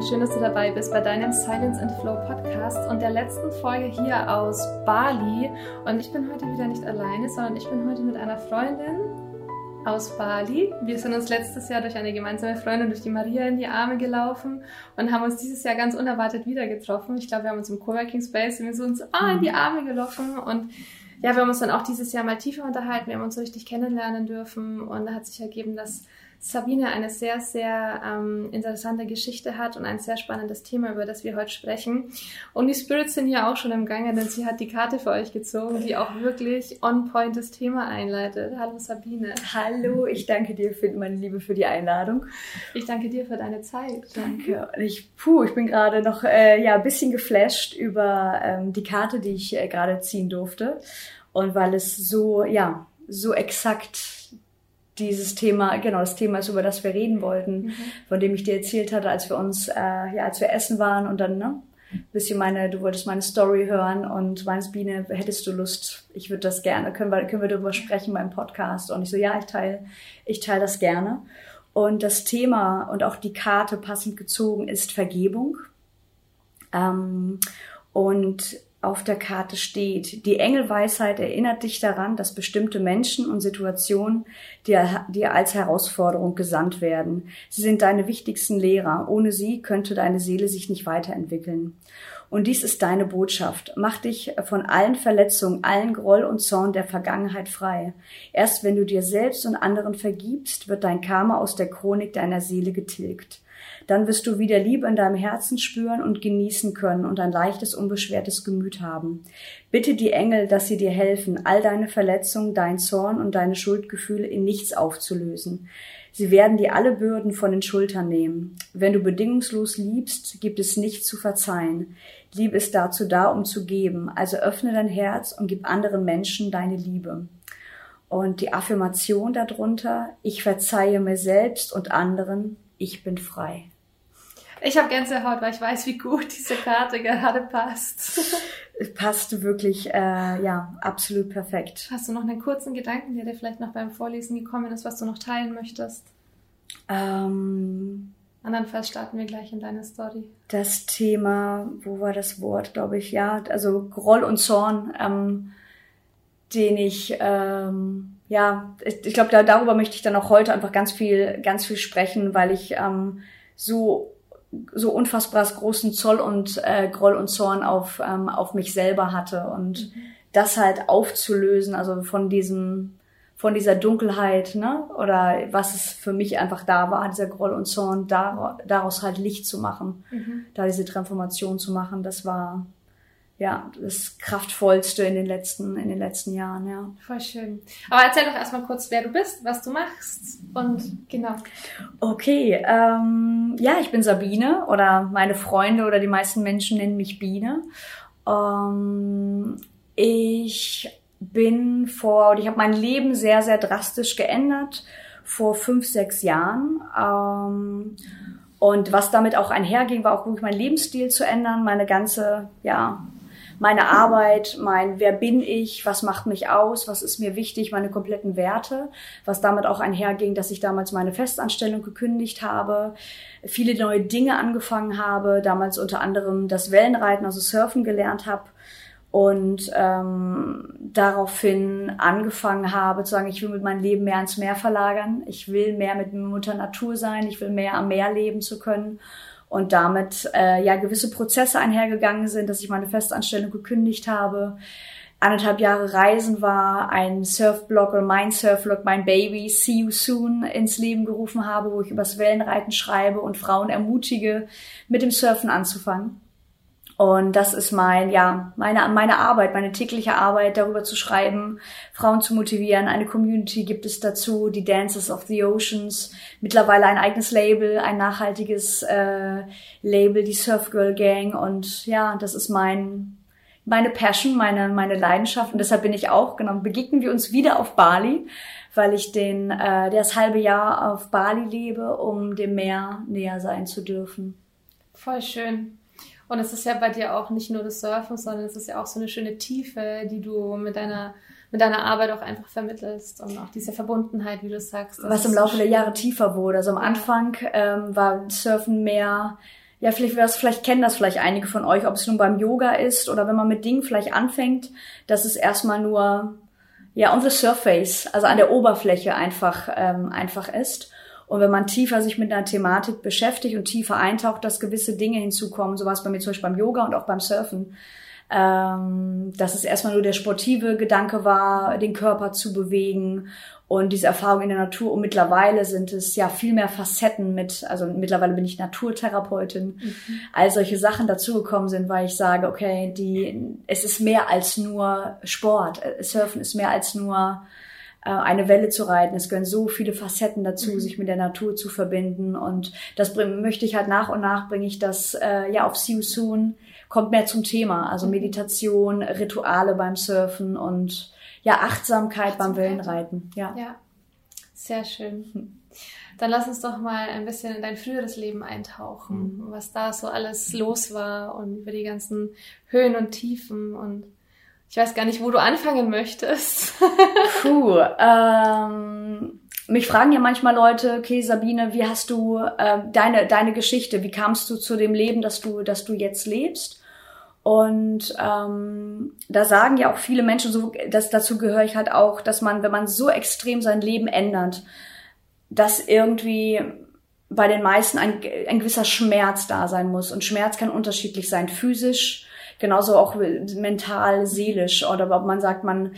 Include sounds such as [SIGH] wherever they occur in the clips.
und schön, dass du dabei bist bei deinem Silence and Flow Podcast und der letzten Folge hier aus Bali. Und ich bin heute wieder nicht alleine, sondern ich bin heute mit einer Freundin aus Bali. Wir sind uns letztes Jahr durch eine gemeinsame Freundin, durch die Maria, in die Arme gelaufen und haben uns dieses Jahr ganz unerwartet wieder getroffen. Ich glaube, wir haben uns im Coworking Space wir sind uns ah, in die Arme gelaufen und ja, wir haben uns dann auch dieses Jahr mal tiefer unterhalten. Wir haben uns so richtig kennenlernen dürfen und da hat sich ergeben, dass Sabine eine sehr, sehr ähm, interessante Geschichte hat und ein sehr spannendes Thema, über das wir heute sprechen. Und die Spirits sind hier auch schon im Gange, denn sie hat die Karte für euch gezogen, die auch wirklich on point das Thema einleitet. Hallo Sabine. Hallo, ich danke dir, für, meine Liebe, für die Einladung. Ich danke dir für deine Zeit. Danke. Ich, puh, ich bin gerade noch äh, ja, ein bisschen geflasht über ähm, die Karte, die ich äh, gerade ziehen durfte. Und weil es so, ja, so exakt dieses Thema, genau, das Thema ist, über das wir reden wollten, mhm. von dem ich dir erzählt hatte, als wir uns, äh, ja, als wir essen waren und dann, ne, bisschen meine, du wolltest meine Story hören und meinst, Biene, hättest du Lust, ich würde das gerne, können wir, können wir darüber sprechen beim Podcast? Und ich so, ja, ich teile, ich teile das gerne. Und das Thema und auch die Karte passend gezogen ist Vergebung. Ähm, und auf der Karte steht. Die Engelweisheit erinnert dich daran, dass bestimmte Menschen und Situationen dir, dir als Herausforderung gesandt werden. Sie sind deine wichtigsten Lehrer. Ohne sie könnte deine Seele sich nicht weiterentwickeln. Und dies ist deine Botschaft. Mach dich von allen Verletzungen, allen Groll und Zorn der Vergangenheit frei. Erst wenn du dir selbst und anderen vergibst, wird dein Karma aus der Chronik deiner Seele getilgt dann wirst du wieder Liebe in deinem Herzen spüren und genießen können und ein leichtes, unbeschwertes Gemüt haben. Bitte die Engel, dass sie dir helfen, all deine Verletzungen, dein Zorn und deine Schuldgefühle in nichts aufzulösen. Sie werden dir alle Bürden von den Schultern nehmen. Wenn du bedingungslos liebst, gibt es nichts zu verzeihen. Liebe ist dazu da, um zu geben. Also öffne dein Herz und gib anderen Menschen deine Liebe. Und die Affirmation darunter, ich verzeihe mir selbst und anderen, ich bin frei. Ich habe Gänsehaut, weil ich weiß, wie gut diese Karte gerade passt. [LAUGHS] Passt wirklich, äh, ja, absolut perfekt. Hast du noch einen kurzen Gedanken, der dir vielleicht noch beim Vorlesen gekommen ist, was du noch teilen möchtest? Ähm, Andernfalls starten wir gleich in deine Story. Das Thema, wo war das Wort, glaube ich, ja, also Groll und Zorn, ähm, den ich, ähm, ja, ich, ich glaube, da, darüber möchte ich dann auch heute einfach ganz viel, ganz viel sprechen, weil ich ähm, so so unfassbar großen Zoll und äh, Groll und Zorn auf, ähm, auf mich selber hatte und mhm. das halt aufzulösen, also von diesem, von dieser Dunkelheit, ne, oder was es für mich einfach da war, dieser Groll und Zorn, daraus halt Licht zu machen, mhm. da diese Transformation zu machen, das war, ja, das kraftvollste in den letzten, in den letzten Jahren, ja. Voll schön. Aber erzähl doch erstmal kurz, wer du bist, was du machst und genau. Okay, ähm, ja, ich bin Sabine oder meine Freunde oder die meisten Menschen nennen mich Biene. Ähm, ich bin vor, ich habe mein Leben sehr, sehr drastisch geändert vor fünf, sechs Jahren. Ähm, und was damit auch einherging, war auch wirklich mein Lebensstil zu ändern, meine ganze, ja, meine Arbeit, mein Wer bin ich, was macht mich aus, was ist mir wichtig, meine kompletten Werte, was damit auch einherging, dass ich damals meine Festanstellung gekündigt habe, viele neue Dinge angefangen habe, damals unter anderem das Wellenreiten, also Surfen gelernt habe und ähm, daraufhin angefangen habe zu sagen, ich will mit meinem Leben mehr ans Meer verlagern, ich will mehr mit Mutter Natur sein, ich will mehr am Meer leben zu können und damit äh, ja gewisse Prozesse einhergegangen sind, dass ich meine Festanstellung gekündigt habe, anderthalb Jahre Reisen war, ein Surfblog oder mein Surfblog, mein Baby, See You Soon ins Leben gerufen habe, wo ich übers Wellenreiten schreibe und Frauen ermutige, mit dem Surfen anzufangen. Und das ist mein, ja, meine, meine Arbeit, meine tägliche Arbeit, darüber zu schreiben, Frauen zu motivieren. Eine Community gibt es dazu, die Dances of the Oceans, mittlerweile ein eigenes Label, ein nachhaltiges äh, Label, die Surf Girl Gang. Und ja, das ist mein, meine Passion, meine, meine Leidenschaft. Und deshalb bin ich auch, genau, begegnen wir uns wieder auf Bali, weil ich den, äh, das halbe Jahr auf Bali lebe, um dem Meer näher sein zu dürfen. Voll schön. Und es ist ja bei dir auch nicht nur das Surfen, sondern es ist ja auch so eine schöne Tiefe, die du mit deiner mit deiner Arbeit auch einfach vermittelst und auch diese Verbundenheit, wie du sagst. Was im Laufe der Jahre tiefer wurde. Also am Anfang ähm, war Surfen mehr ja, vielleicht, das, vielleicht kennen das vielleicht einige von euch, ob es nun beim Yoga ist oder wenn man mit Dingen vielleicht anfängt, dass es erstmal nur, ja, on the surface, also an der Oberfläche einfach, ähm, einfach ist. Und wenn man tiefer sich mit einer Thematik beschäftigt und tiefer eintaucht, dass gewisse Dinge hinzukommen, so was bei mir zum Beispiel beim Yoga und auch beim Surfen, ähm, dass es erstmal nur der sportive Gedanke war, den Körper zu bewegen und diese Erfahrung in der Natur. Und mittlerweile sind es ja viel mehr Facetten mit, also mittlerweile bin ich Naturtherapeutin, mhm. all solche Sachen dazugekommen sind, weil ich sage, okay, die, es ist mehr als nur Sport. Surfen ist mehr als nur eine Welle zu reiten. Es gehören so viele Facetten dazu, mhm. sich mit der Natur zu verbinden. Und das möchte ich halt nach und nach bringe ich das äh, ja auf See You Soon, kommt mehr zum Thema. Also mhm. Meditation, Rituale beim Surfen und ja, Achtsamkeit, Achtsamkeit. beim Wellenreiten. Ja. ja, sehr schön. Dann lass uns doch mal ein bisschen in dein früheres Leben eintauchen, mhm. was da so alles los war und über die ganzen Höhen und Tiefen und ich weiß gar nicht, wo du anfangen möchtest. Puh, ähm, mich fragen ja manchmal Leute, okay, Sabine, wie hast du äh, deine deine Geschichte? Wie kamst du zu dem Leben, das du das du jetzt lebst? Und ähm, da sagen ja auch viele Menschen, so, dass dazu gehöre ich halt auch, dass man, wenn man so extrem sein Leben ändert, dass irgendwie bei den meisten ein, ein gewisser Schmerz da sein muss. Und Schmerz kann unterschiedlich sein, physisch, genauso auch mental, seelisch. Oder ob man sagt, man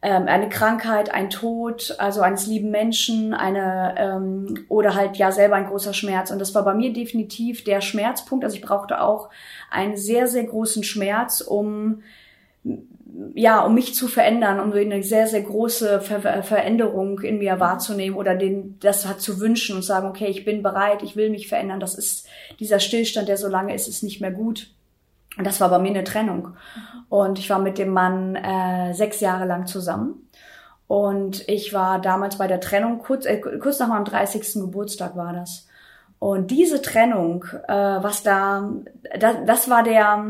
ähm, eine Krankheit, ein Tod, also eines lieben Menschen, eine ähm, oder halt ja selber ein großer Schmerz. Und das war bei mir definitiv der Schmerzpunkt. Also ich brauchte auch einen sehr, sehr großen Schmerz, um ja, um mich zu verändern, um eine sehr, sehr große Ver Veränderung in mir wahrzunehmen oder den, das hat zu wünschen und sagen, okay, ich bin bereit, ich will mich verändern. Das ist dieser Stillstand, der so lange ist, ist nicht mehr gut. Und das war bei mir eine Trennung. Und ich war mit dem Mann äh, sechs Jahre lang zusammen. Und ich war damals bei der Trennung, kurz, äh, kurz nach meinem 30. Geburtstag war das. Und diese Trennung, äh, was da, das, das war der,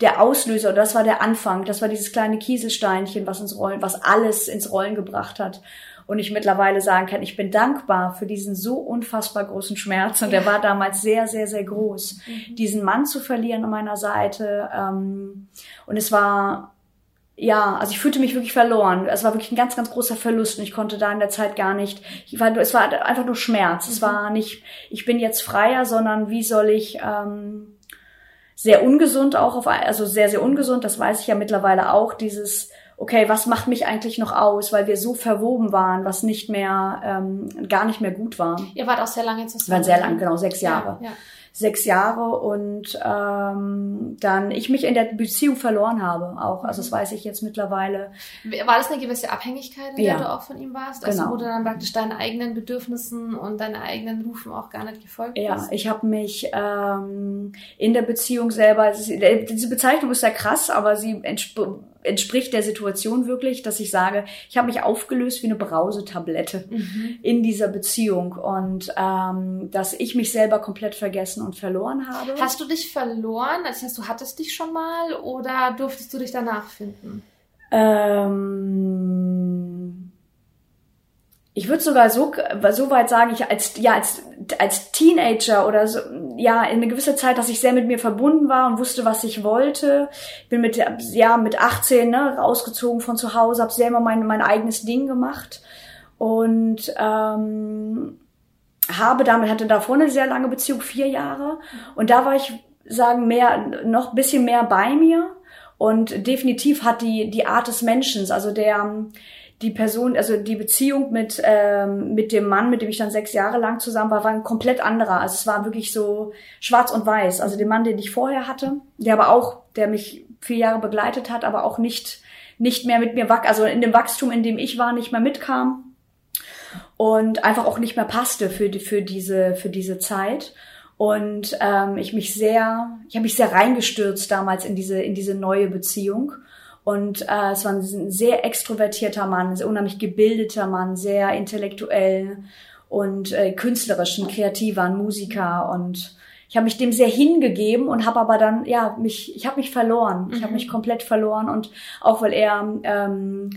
der Auslöser, das war der Anfang, das war dieses kleine Kieselsteinchen, was ins Rollen, was alles ins Rollen gebracht hat und ich mittlerweile sagen kann, ich bin dankbar für diesen so unfassbar großen Schmerz und der war damals sehr, sehr, sehr groß, mhm. diesen Mann zu verlieren an meiner Seite ähm, und es war ja, also ich fühlte mich wirklich verloren. Es war wirklich ein ganz, ganz großer Verlust und ich konnte da in der Zeit gar nicht, ich war, es war einfach nur Schmerz. Mhm. Es war nicht, ich bin jetzt freier, sondern wie soll ich ähm, sehr ungesund auch auf, also sehr, sehr ungesund, das weiß ich ja mittlerweile auch, dieses okay, was macht mich eigentlich noch aus, weil wir so verwoben waren, was nicht mehr, ähm, gar nicht mehr gut war. Ihr wart auch sehr lange zusammen. Wir waren sehr lang, genau, sechs Jahre. Ja, ja sechs Jahre und ähm, dann ich mich in der Beziehung verloren habe auch. Also das weiß ich jetzt mittlerweile. War das eine gewisse Abhängigkeit, in der ja. du auch von ihm warst? Also genau. wo du dann praktisch deinen eigenen Bedürfnissen und deinen eigenen Rufen auch gar nicht gefolgt ja, bist? Ja, ich habe mich ähm, in der Beziehung selber, diese Bezeichnung ist ja krass, aber sie entspricht der Situation wirklich, dass ich sage, ich habe mich aufgelöst wie eine Brausetablette mhm. in dieser Beziehung und ähm, dass ich mich selber komplett vergessen und verloren habe. Hast du dich verloren? Das heißt, du hattest dich schon mal oder durftest du dich danach finden? Ähm, ich würde sogar so, so weit sagen, ich als, ja, als, als Teenager oder so, ja, in eine gewisse Zeit, dass ich sehr mit mir verbunden war und wusste, was ich wollte. Bin mit, ja, mit 18, ne, rausgezogen von zu Hause, habe selber mein, mein eigenes Ding gemacht und, ähm, habe damit, hatte davor eine sehr lange Beziehung, vier Jahre. Und da war ich, sagen, mehr, noch bisschen mehr bei mir. Und definitiv hat die, die Art des Menschen, also der, die Person, also die Beziehung mit, ähm, mit dem Mann, mit dem ich dann sechs Jahre lang zusammen war, war ein komplett anderer. Also es war wirklich so schwarz und weiß. Also den Mann, den ich vorher hatte, der aber auch, der mich vier Jahre begleitet hat, aber auch nicht, nicht mehr mit mir, also in dem Wachstum, in dem ich war, nicht mehr mitkam und einfach auch nicht mehr passte für, die, für, diese, für diese Zeit. Und ähm, ich mich sehr, ich habe mich sehr reingestürzt damals in diese, in diese neue Beziehung. Und äh, es war ein sehr extrovertierter Mann, ein sehr unheimlich gebildeter Mann, sehr intellektuell und äh, künstlerisch, ein kreativer, ein Musiker. Und ich habe mich dem sehr hingegeben und habe aber dann ja mich ich habe mich verloren. Ich habe Mhm. mich komplett verloren. Und auch weil er ähm,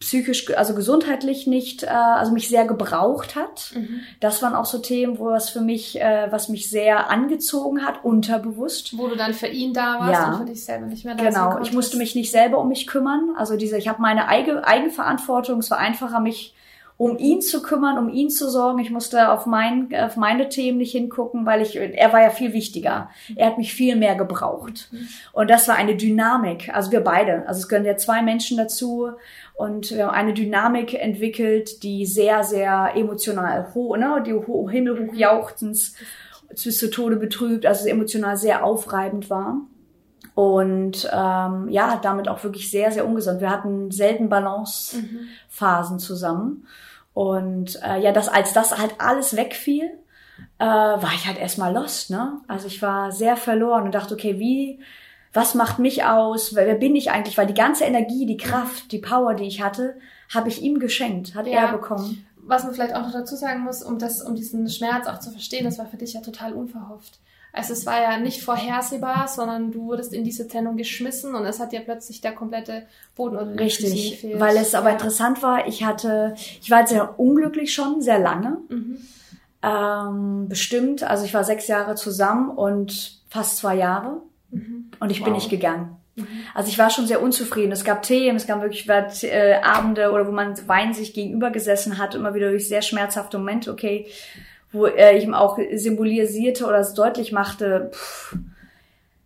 psychisch also gesundheitlich nicht äh, also mich sehr gebraucht hat Mhm. das waren auch so Themen wo was für mich äh, was mich sehr angezogen hat unterbewusst Wo du dann für ihn da warst Ja. und für dich selber nicht mehr da Genau, ich musste mich nicht selber um mich kümmern. Also diese, ich habe meine Eigen, Eigenverantwortung. Es war einfacher, mich um ihn zu kümmern, um ihn zu sorgen. Ich musste auf, mein, auf meine Themen nicht hingucken, weil ich, er war ja viel wichtiger. Er hat mich viel mehr gebraucht. Und das war eine Dynamik. Also wir beide. Also es gehören ja zwei Menschen dazu. Und wir haben eine Dynamik entwickelt, die sehr, sehr emotional hoch, ne, die ho himmelhoch jauchzens bis zu Tode betrübt, also emotional sehr aufreibend war. Und ähm, ja, damit auch wirklich sehr, sehr ungesund. Wir hatten selten Balancephasen zusammen. Und äh, ja, das, als das halt alles wegfiel, äh, war ich halt erstmal lost, ne? Also ich war sehr verloren und dachte, okay, wie, was macht mich aus? Wer, wer bin ich eigentlich? Weil die ganze Energie, die Kraft, die Power, die ich hatte, habe ich ihm geschenkt, hat Ja. er bekommen. Was man vielleicht auch noch dazu sagen muss, um das, um diesen Schmerz auch zu verstehen, das war für dich ja total unverhofft. Also es war ja nicht vorhersehbar, sondern du wurdest in diese Trennung geschmissen und es hat dir plötzlich der komplette Boden Füßen Richtig, gefehlt. weil es aber ja. interessant war, ich hatte, ich war jetzt sehr unglücklich schon, sehr lange. Mhm. Ähm, bestimmt, also ich war sechs Jahre zusammen und fast zwei Jahre Mhm. und ich bin Wow. nicht gegangen. Also ich war schon sehr unzufrieden. Es gab Themen, es gab wirklich äh, Abende oder wo man weinend sich gegenüber gesessen hat, immer wieder durch sehr schmerzhafte Momente, okay, wo ich ihm auch symbolisierte oder es deutlich machte, pff,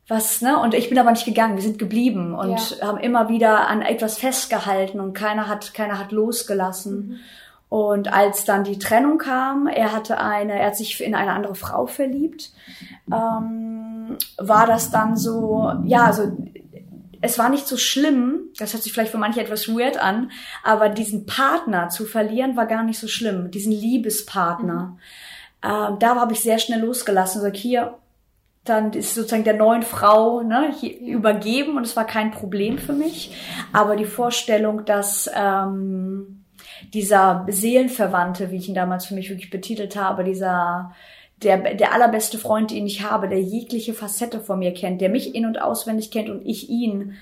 was, ne? Und ich bin aber nicht gegangen, wir sind geblieben und haben immer wieder an etwas festgehalten und keiner hat, keiner hat losgelassen. Und als dann die Trennung kam, er hatte eine, er hat sich in eine andere Frau verliebt, ähm, war das dann so, ja, also es war nicht so schlimm, das hört sich vielleicht für manche etwas weird an, aber diesen Partner zu verlieren war gar nicht so schlimm, diesen Liebespartner. Ähm, da habe ich sehr schnell losgelassen, sag hier, dann ist sozusagen der neuen Frau ne, übergeben und es war kein Problem für mich. Aber die Vorstellung, dass ähm, dieser Seelenverwandte, wie ich ihn damals für mich wirklich betitelt habe, dieser der, der allerbeste Freund, den ich habe, der jegliche Facette von mir kennt, der mich in- und auswendig kennt und ich ihn,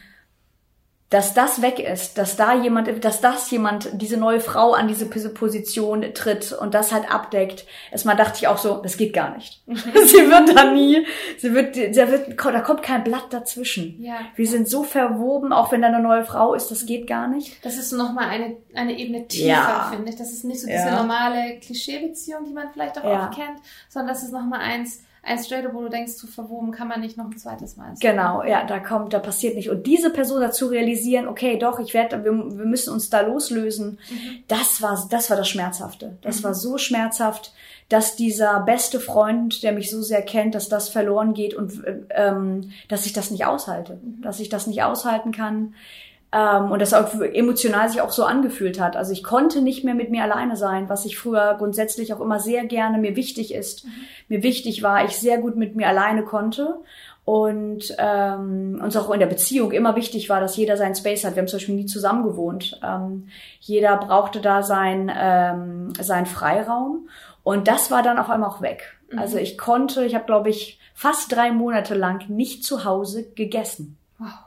dass das weg ist, dass da jemand, dass das jemand, diese neue Frau an diese Position tritt und das halt abdeckt. Erstmal dachte ich auch so, das geht gar nicht. [LAUGHS] sie wird da nie, sie wird, da wird, da kommt kein Blatt dazwischen. Ja. Wir sind so verwoben, auch wenn da eine neue Frau ist, das geht gar nicht. Das ist nochmal eine, eine Ebene tiefer, Ja. finde ich. Das ist nicht so Ja. diese normale Klischeebeziehung, die man vielleicht auch Ja. oft kennt, sondern das ist nochmal eins, ein Straight, wo du denkst, zu verwoben kann man nicht noch ein zweites Mal. Genau, ja, da kommt, da passiert nicht. Und diese Person dazu realisieren, okay, doch, ich werde, wir, wir müssen uns da loslösen, das war, das war das Schmerzhafte. Das war so schmerzhaft, dass dieser beste Freund, der mich so sehr kennt, dass das verloren geht und ähm, dass ich das nicht aushalte, dass ich das nicht aushalten kann. Ähm, und das auch emotional sich auch so angefühlt hat. Also ich konnte nicht mehr mit mir alleine sein, was ich früher grundsätzlich auch immer sehr gerne mir wichtig ist. Mir wichtig war, ich sehr gut mit mir alleine konnte und ähm, uns auch in der Beziehung immer wichtig war, dass jeder seinen Space hat. Wir haben zum Beispiel nie zusammen gewohnt. Ähm, jeder brauchte da sein, ähm, seinen Freiraum und das war dann auf einmal auch weg. Also ich konnte, ich habe glaube ich fast drei Monate lang nicht zu Hause gegessen. Wow.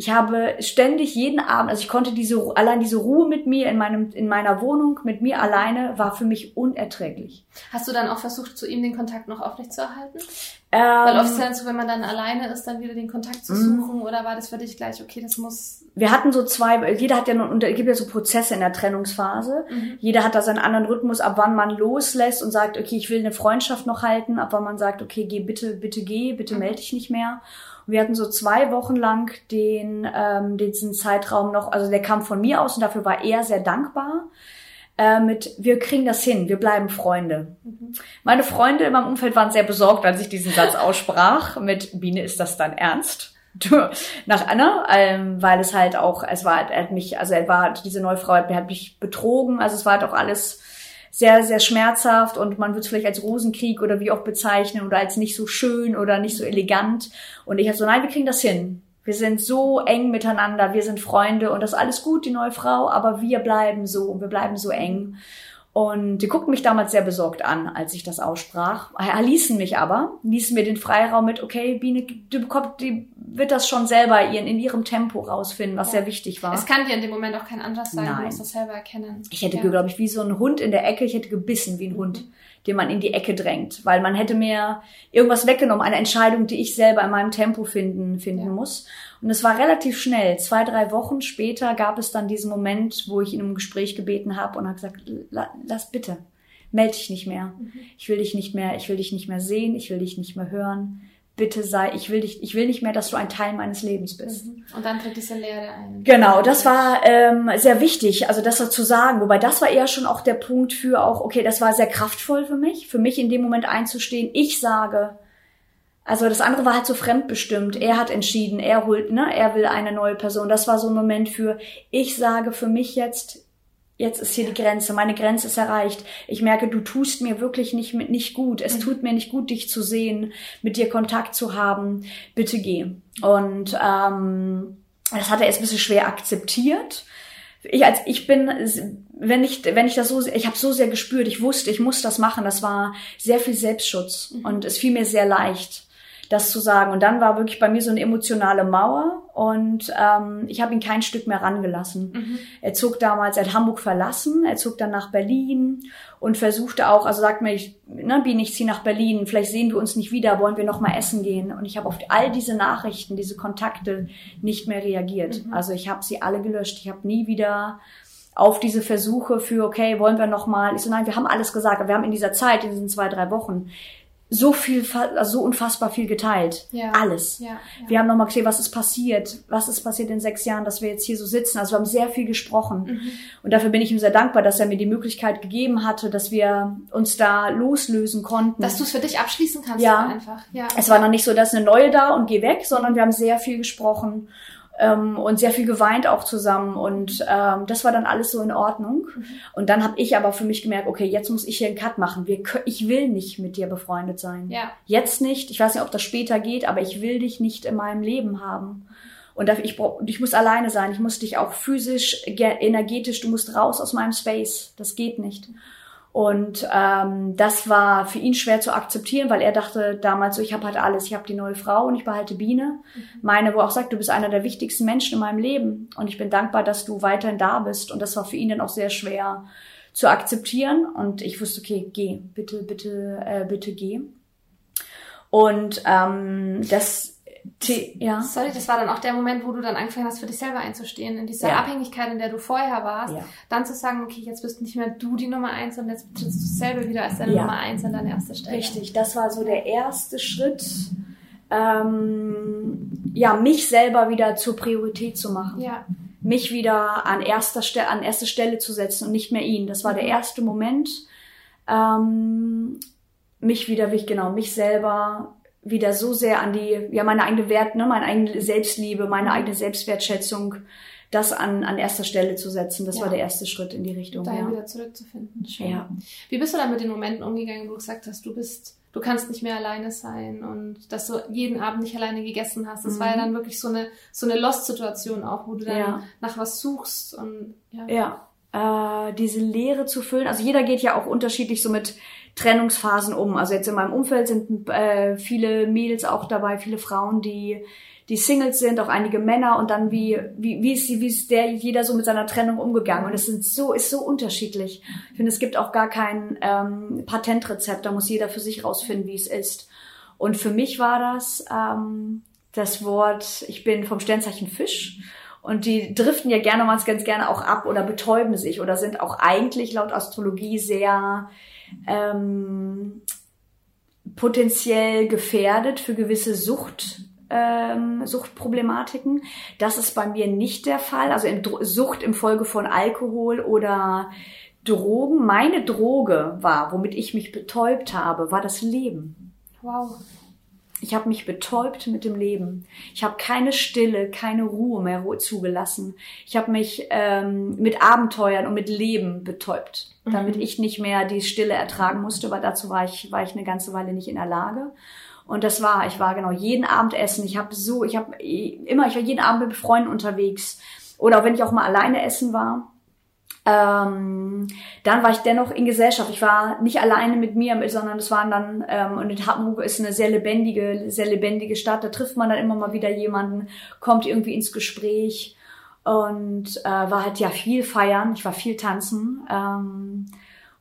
Ich habe ständig jeden Abend, also ich konnte diese allein diese Ruhe mit mir in meinem in meiner Wohnung mit mir alleine war für mich unerträglich. Hast du dann auch versucht, zu ihm den Kontakt noch aufrechtzuerhalten? Weil Ähm, oft ist ja so, wenn man dann alleine ist, dann wieder den Kontakt zu Mhm. suchen oder war das für dich gleich, okay, das muss. wir hatten so zwei, jeder hat ja es gibt ja so Prozesse in der Trennungsphase. Mhm. Jeder hat da seinen anderen Rhythmus, ab wann man loslässt und sagt, okay, ich will eine Freundschaft noch halten, ab wann man sagt, okay, geh bitte, bitte geh, bitte Mhm. melde dich nicht mehr. Wir hatten so zwei Wochen lang den, ähm, diesen Zeitraum noch, also der kam von mir aus und dafür war er sehr dankbar. Äh, mit, wir kriegen das hin, wir bleiben Freunde. Meine Freunde in meinem Umfeld waren sehr besorgt, als ich diesen Satz aussprach. Mit Biene, ist das dann ernst? Nach Anna, ähm, weil es halt auch, es war, er hat mich, also er war, diese neue Frau hat, hat mich betrogen, also es war halt auch alles sehr, sehr schmerzhaft und man würde es vielleicht als Rosenkrieg oder wie auch bezeichnen oder als nicht so schön oder nicht so elegant. Und ich habe so, nein, wir kriegen das hin. Wir sind so eng miteinander, wir sind Freunde und das ist alles gut, die neue Frau, aber wir bleiben so und wir bleiben so eng. Und die guckten mich damals sehr besorgt an, als ich das aussprach. Ließen mich aber, ließen mir den Freiraum mit, okay, Biene, du bekommst, die wird das schon selber ihren, in ihrem Tempo rausfinden, was ja. sehr wichtig war. Es kann dir in dem Moment auch kein anderes sein, Nein. du musst das selber erkennen. Ich hätte, ja. glaube ich, wie so ein Hund in der Ecke, ich hätte gebissen wie ein Hund, den man in die Ecke drängt, weil man hätte mir irgendwas weggenommen, eine Entscheidung, die ich selber in meinem Tempo finden, finden ja. muss. Und es war relativ schnell. Zwei, drei Wochen später gab es dann diesen Moment, wo ich in einem Gespräch gebeten habe und habe gesagt, lass bitte, melde dich nicht mehr. Mhm. Ich will dich nicht mehr, ich will dich nicht mehr sehen, ich will dich nicht mehr hören. Bitte sei, ich will dich, ich will nicht mehr, dass du ein Teil meines Lebens bist. Mhm. Und dann tritt diese Lehre ein. Genau, das war ähm, sehr wichtig, also das zu sagen. Wobei das war eher schon auch der Punkt für auch, okay, das war sehr kraftvoll für mich, für mich in dem Moment einzustehen. Ich sage, also das andere war halt so fremdbestimmt. Er hat entschieden, er holt, ne, er will eine neue Person. Das war so ein Moment für, ich sage für mich jetzt, jetzt ist hier die Grenze, meine Grenze ist erreicht. Ich merke, du tust mir wirklich nicht, nicht gut. Es mhm. tut mir nicht gut, dich zu sehen, mit dir Kontakt zu haben. Bitte geh. Und ähm, das hat er erst ein bisschen schwer akzeptiert. Ich als ich bin, wenn ich wenn ich das so, ich habe so sehr gespürt, ich wusste, ich muss das machen. Das war sehr viel Selbstschutz mhm. und es fiel mir sehr leicht das zu sagen. Und dann war wirklich bei mir so eine emotionale Mauer und ähm, ich habe ihn kein Stück mehr rangelassen. Mhm. Er zog damals, er hat Hamburg verlassen, er zog dann nach Berlin und versuchte auch, also sagt mir, ich, ne, Biene, ich ziehe nach Berlin, vielleicht sehen wir uns nicht wieder, wollen wir noch mal essen gehen? Und ich habe auf all diese Nachrichten, diese Kontakte nicht mehr reagiert. Mhm. Also ich habe sie alle gelöscht. Ich habe nie wieder auf diese Versuche für, okay, wollen wir noch mal? Ich so, nein, wir haben alles gesagt. Wir haben in dieser Zeit, in diesen zwei, drei Wochen, so viel, also so unfassbar viel geteilt. Ja. Alles. Ja, ja. Wir haben nochmal gesehen, was ist passiert, was ist passiert in sechs Jahren, dass wir jetzt hier so sitzen. Also wir haben sehr viel gesprochen. Mhm. Und dafür bin ich ihm sehr dankbar, dass er mir die Möglichkeit gegeben hatte, dass wir uns da loslösen konnten. Dass du es für dich abschließen kannst ja. einfach. Ja. Es war noch nicht so, dass eine neue da und geh weg, sondern wir haben sehr viel gesprochen ähm, und sehr viel geweint auch zusammen und ähm, das war dann alles so in Ordnung. Mhm. Und dann habe ich aber für mich gemerkt, okay, jetzt muss ich hier einen Cut machen. Wir, ich will nicht mit dir befreundet sein. Ja. Jetzt nicht. Ich weiß nicht, ob das später geht, aber ich will dich nicht in meinem Leben haben. Und ich, ich muss alleine sein. Ich muss dich auch physisch, energetisch, du musst raus aus meinem Space. Das geht nicht. Und ähm, das war für ihn schwer zu akzeptieren, weil er dachte damals so, ich habe halt alles, ich habe die neue Frau und ich behalte Biene. Mhm. Meine, wo auch sagt, du bist einer der wichtigsten Menschen in meinem Leben und ich bin dankbar, dass du weiterhin da bist. Und das war für ihn dann auch sehr schwer zu akzeptieren. Und ich wusste, okay, geh, bitte, bitte, äh, bitte geh. Und ähm, das ja. Sorry, das war dann auch der Moment, wo du dann angefangen hast, für dich selber einzustehen, in dieser ja. Abhängigkeit, in der du vorher warst, ja. dann zu sagen, okay, jetzt bist nicht mehr du die Nummer eins, sondern jetzt trittst du selber wieder als deine ja. Nummer eins an deine erste Stelle. Richtig, das war so der erste Schritt, ähm, ja, mich selber wieder zur Priorität zu machen. Ja. Mich wieder an erster Stelle, an erste Stelle zu setzen und nicht mehr ihn. Das war der mhm. erste Moment, ähm, mich wieder, wie ich genau, mich selber wieder so sehr an die, ja, meine eigene Wert, ne, meine eigene Selbstliebe, meine eigene Selbstwertschätzung, das an, an erster Stelle zu setzen. Das ja. war der erste Schritt in die Richtung. Da ja. wieder zurückzufinden. Schön. Ja. Wie bist du dann mit den Momenten umgegangen, wo du gesagt hast, du bist, du kannst nicht mehr alleine sein und dass du jeden Abend nicht alleine gegessen hast? Das mhm. war ja mhm. dann wirklich so eine, so eine Lost-Situation auch, wo du dann ja. nach was suchst und, ja. Ja. Äh, diese Leere zu füllen. Also jeder geht ja auch unterschiedlich so mit Trennungsphasen um. Also jetzt in meinem Umfeld sind äh, viele Mädels auch dabei, viele Frauen, die die Singles sind, auch einige Männer und dann wie wie wie ist wie ist der jeder so mit seiner Trennung umgegangen und es sind so ist so unterschiedlich. Ich finde, es gibt auch gar kein ähm, Patentrezept. Da muss jeder für sich rausfinden, wie es ist. Und für mich war das ähm, das Wort. Ich bin vom Sternzeichen Fisch. Und die driften ja gerne mal ganz gerne auch ab oder betäuben sich oder sind auch eigentlich laut Astrologie sehr ähm, potenziell gefährdet für gewisse Sucht, ähm, Suchtproblematiken. Das ist bei mir nicht der Fall. Also in Sucht im Folge von Alkohol oder Drogen. Meine Droge war, womit ich mich betäubt habe, war das Leben. Wow. Ich habe mich betäubt mit dem Leben. Ich habe keine Stille, keine Ruhe mehr zugelassen. Ich habe mich ähm, mit Abenteuern und mit Leben betäubt, mhm. damit ich nicht mehr die Stille ertragen musste, weil dazu war ich, war ich eine ganze Weile nicht in der Lage. Und das war, ich war genau jeden Abend essen. Ich habe so, ich habe immer, ich war jeden Abend mit Freunden unterwegs oder auch wenn ich auch mal alleine essen war Ähm, dann war ich dennoch in Gesellschaft. Ich war nicht alleine mit mir, sondern es waren dann, ähm, und in Hamburg ist eine sehr lebendige, sehr lebendige Stadt. Da trifft man dann immer mal wieder jemanden, kommt irgendwie ins Gespräch und äh, war halt ja viel feiern. Ich war viel tanzen. Ähm,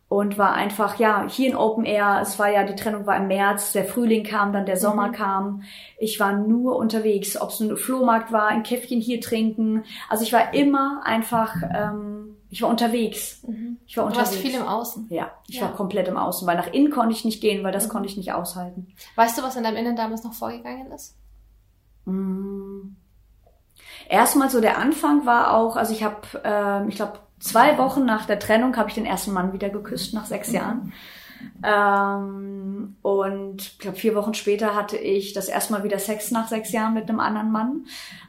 und war einfach, ja, hier in Open Air, es war ja, die Trennung war im März, der Frühling kam, dann der Sommer mhm. kam. Ich war nur unterwegs, ob es ein Flohmarkt war, ein Käffchen hier trinken. Also ich war immer einfach, ähm, ich war unterwegs. Mhm. Ich war unterwegs. Du warst viel im Außen. Ja, ich ja. war komplett im Außen, weil nach innen konnte ich nicht gehen, weil das mhm. konnte ich nicht aushalten. Weißt du, was in deinem Innen damals noch vorgegangen ist? Mm. Erstmal so der Anfang war auch, also ich habe, äh, ich glaube, zwei Wochen nach der Trennung habe ich den ersten Mann wieder geküsst, nach sechs Jahren. Ähm, und ich glaube, vier Wochen später hatte ich das erste Mal wieder Sex nach sechs Jahren mit einem anderen Mann.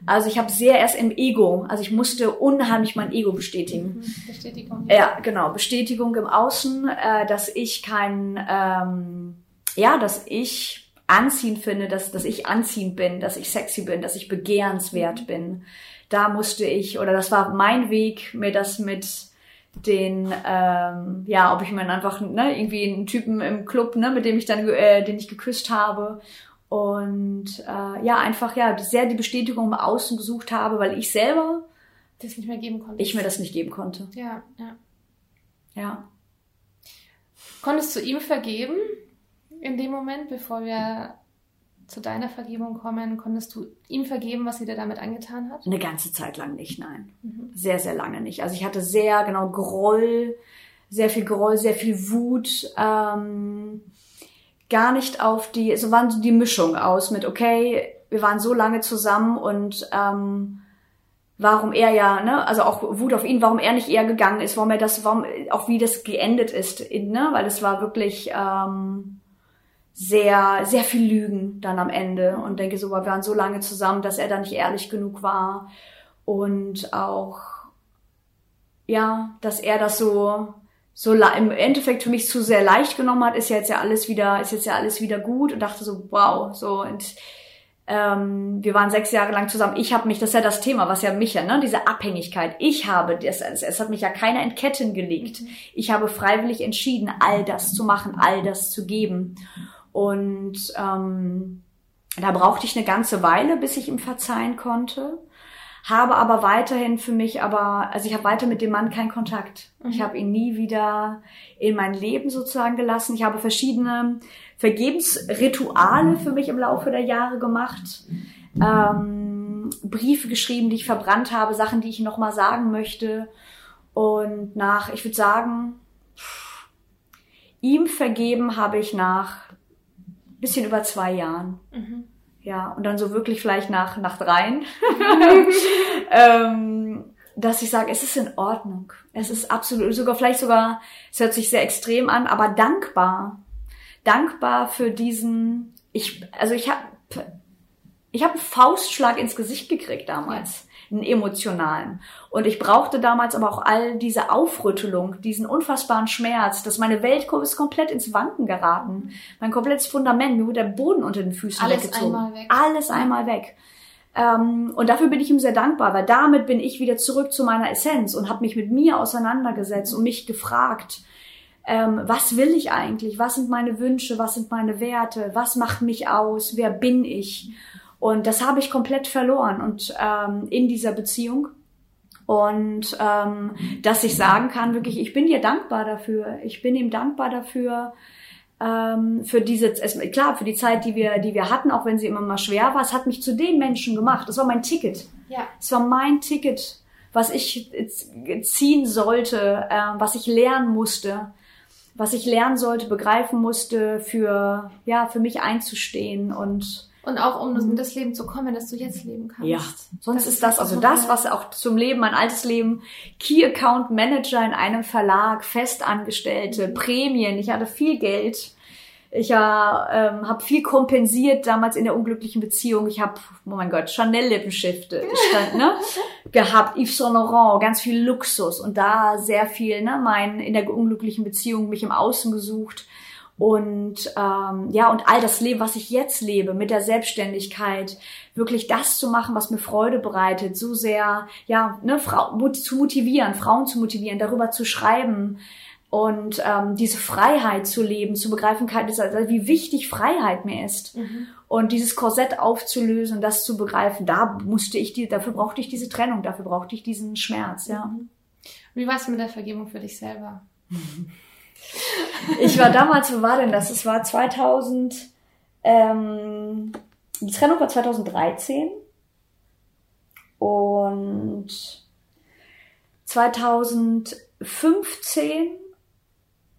Also ich habe sehr erst im Ego, also ich musste unheimlich mein Ego bestätigen. Mhm, Bestätigung. Ja, genau, Bestätigung im Außen, äh, dass ich kein, ähm, ja, dass ich anziehend finde, dass, dass ich anziehend bin, dass ich sexy bin, dass ich begehrenswert bin da musste ich, oder das war mein Weg, mir das mit den, ähm, ja, ob ich mir einfach, ne, irgendwie einen Typen im Club, ne, mit dem ich dann, äh, den ich geküsst habe. Und äh, ja, einfach ja, sehr die Bestätigung im Außen gesucht habe, weil ich selber das nicht mehr geben konnte. Ich mir das nicht geben konnte. Ja, ja. Ja. Konntest du ihm vergeben in dem Moment, bevor wir zu deiner Vergebung kommen? Konntest du ihm vergeben, was sie dir damit angetan hat? Eine ganze Zeit lang nicht, nein. Mhm. Sehr, sehr lange nicht. Also ich hatte sehr, genau, Groll, sehr viel Groll, sehr viel Wut, ähm, gar nicht auf die, so waren so die Mischung aus mit, okay, wir waren so lange zusammen und ähm, warum er ja, ne, also auch Wut auf ihn, warum er nicht eher gegangen ist, warum er das, warum auch wie das geendet ist, ne, weil es war wirklich ähm, sehr, sehr viel Lügen dann am Ende und denke so, wir waren so lange zusammen, dass er da nicht ehrlich genug war und auch, ja, dass er das so, so im Endeffekt für mich zu sehr leicht genommen hat, ist jetzt ja alles wieder, ist jetzt ja alles wieder gut und dachte so, wow, so und ähm, wir waren sechs Jahre lang zusammen. Ich habe mich, das ist ja das Thema, was ja mich ja, ne, diese Abhängigkeit. Ich habe, das, es hat mich ja keiner in Ketten gelegt. Ich habe freiwillig entschieden, all das zu machen, all das zu geben. Und ähm, da brauchte ich eine ganze Weile, bis ich ihm verzeihen konnte. Habe aber weiterhin für mich, aber, also ich habe weiter mit dem Mann keinen Kontakt. Mhm. Ich habe ihn nie wieder in mein Leben sozusagen gelassen. Ich habe verschiedene Vergebensrituale für mich im Laufe der Jahre gemacht. Ähm, Briefe geschrieben, die ich verbrannt habe, Sachen, die ich nochmal sagen möchte. Und nach, ich würde sagen, ihm vergeben habe ich nach bisschen über zwei Jahren. Mhm. Ja, und dann so wirklich vielleicht nach, nach dreien. [LAUGHS] [LAUGHS] ähm, dass ich sage, es ist in Ordnung. Es ist absolut, sogar vielleicht sogar, es hört sich sehr extrem an, aber dankbar. Dankbar für diesen, ich, also ich habe ich hab einen Faustschlag ins Gesicht gekriegt damals einen emotionalen. Und ich brauchte damals aber auch all diese Aufrüttelung, diesen unfassbaren Schmerz, dass meine Welt ist komplett ins Wanken geraten. Mein komplettes Fundament, mir wurde der Boden unter den Füßen Alles weggezogen. Einmal weg. Alles einmal weg. Ähm, und dafür bin ich ihm sehr dankbar, weil damit bin ich wieder zurück zu meiner Essenz und habe mich mit mir auseinandergesetzt und mich gefragt, ähm, was will ich eigentlich? Was sind meine Wünsche? Was sind meine Werte? Was macht mich aus? Wer bin ich? Und das habe ich komplett verloren und ähm, in dieser Beziehung. Und ähm, dass ich sagen kann, wirklich, ich bin dir dankbar dafür. Ich bin ihm dankbar dafür, ähm, für diese, klar, für die Zeit, die wir, die wir hatten, auch wenn sie immer mal schwer war, es hat mich zu den Menschen gemacht. Das war mein Ticket. Ja. Es war mein Ticket, was ich ziehen sollte, äh, was ich lernen musste, was ich lernen sollte, begreifen musste, für, ja, für mich einzustehen und und auch um in das Leben zu kommen, dass du jetzt leben kannst. Ja, sonst das ist das, also das, was auch zum Leben, mein altes Leben, Key Account Manager in einem Verlag, Festangestellte, Prämien, ich hatte viel Geld. Ich ja, ähm, habe viel kompensiert damals in der unglücklichen Beziehung. Ich habe, oh mein Gott, Chanel-Lippenstifte ne, [LAUGHS] gehabt, Yves Saint Laurent, ganz viel Luxus. Und da sehr viel, ne, mein in der unglücklichen Beziehung mich im Außen gesucht und ähm, ja und all das Leben, was ich jetzt lebe, mit der Selbstständigkeit, wirklich das zu machen, was mir Freude bereitet, so sehr ja ne Frau zu motivieren, Frauen zu motivieren, darüber zu schreiben und ähm, diese Freiheit zu leben, zu begreifen, wie wichtig Freiheit mir ist mhm. und dieses Korsett aufzulösen, das zu begreifen, da musste ich die, dafür brauchte ich diese Trennung, dafür brauchte ich diesen Schmerz, ja. Mhm. Wie war es mit der Vergebung für dich selber? [LAUGHS] Ich war damals, wo war denn das? Es war 2000, ähm, die Trennung war 2013 und 2015